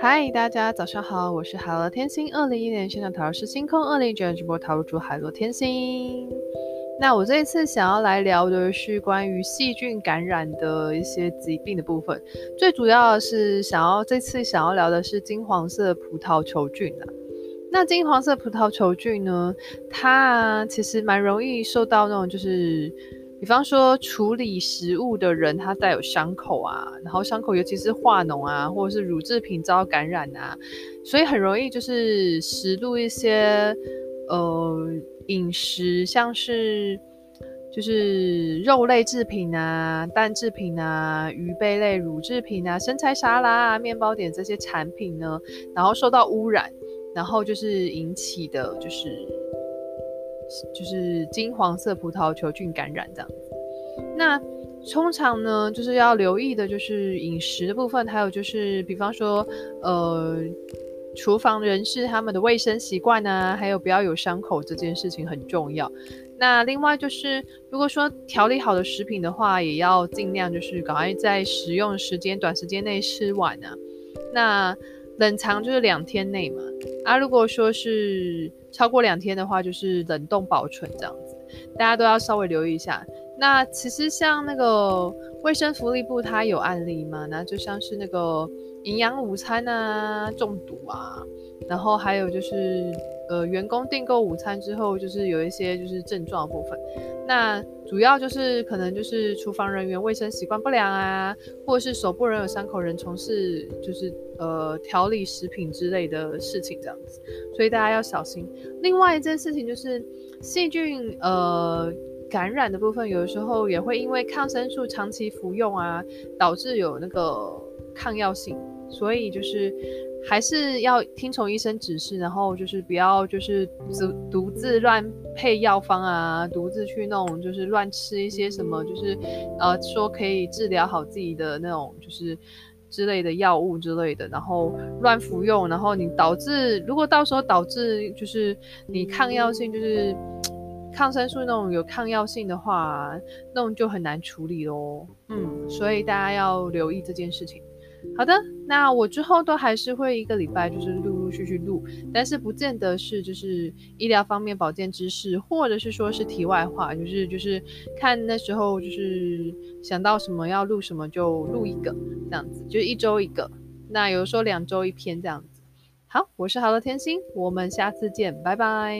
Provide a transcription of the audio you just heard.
嗨，大家早上好，我是海螺天星。二零一一年现场塔罗师星空，二零一九年直播塔罗主海螺天星。那我这一次想要来聊的是关于细菌感染的一些疾病的部分，最主要的是想要这次想要聊的是金黄色葡萄球菌啊。那金黄色葡萄球菌呢，它其实蛮容易受到那种就是。比方说处理食物的人，他带有伤口啊，然后伤口尤其是化脓啊，或者是乳制品遭感染啊，所以很容易就是食入一些呃饮食，像是就是肉类制品啊、蛋制品啊、鱼贝类乳制品啊、生菜沙拉啊、面包点这些产品呢，然后受到污染，然后就是引起的就是。就是金黄色葡萄球菌感染这样，那通常呢，就是要留意的，就是饮食的部分，还有就是，比方说，呃，厨房人士他们的卫生习惯啊，还有不要有伤口这件事情很重要。那另外就是，如果说调理好的食品的话，也要尽量就是赶快在食用时间短时间内吃完啊。那冷藏就是两天内嘛，啊，如果说是。超过两天的话，就是冷冻保存这样子，大家都要稍微留意一下。那其实像那个卫生福利部，它有案例嘛？那就像是那个营养午餐啊，中毒啊，然后还有就是呃，员工订购午餐之后，就是有一些就是症状部分。那主要就是可能就是厨房人员卫生习惯不良啊，或者是手部人有伤口人从事就是。呃，调理食品之类的事情这样子，所以大家要小心。另外一件事情就是细菌呃感染的部分，有的时候也会因为抗生素长期服用啊，导致有那个抗药性，所以就是还是要听从医生指示，然后就是不要就是独独自乱配药方啊，独自去弄就是乱吃一些什么，就是呃说可以治疗好自己的那种就是。之类的药物之类的，然后乱服用，然后你导致，如果到时候导致就是你抗药性，就是抗生素那种有抗药性的话，那种就很难处理咯。嗯，所以大家要留意这件事情。好的，那我之后都还是会一个礼拜就是陆陆续续录，但是不见得是就是医疗方面保健知识，或者是说是题外话，就是就是看那时候就是想到什么要录什么就录一个这样子，就一周一个，那有时候两周一篇这样子。好，我是海螺天心，我们下次见，拜拜。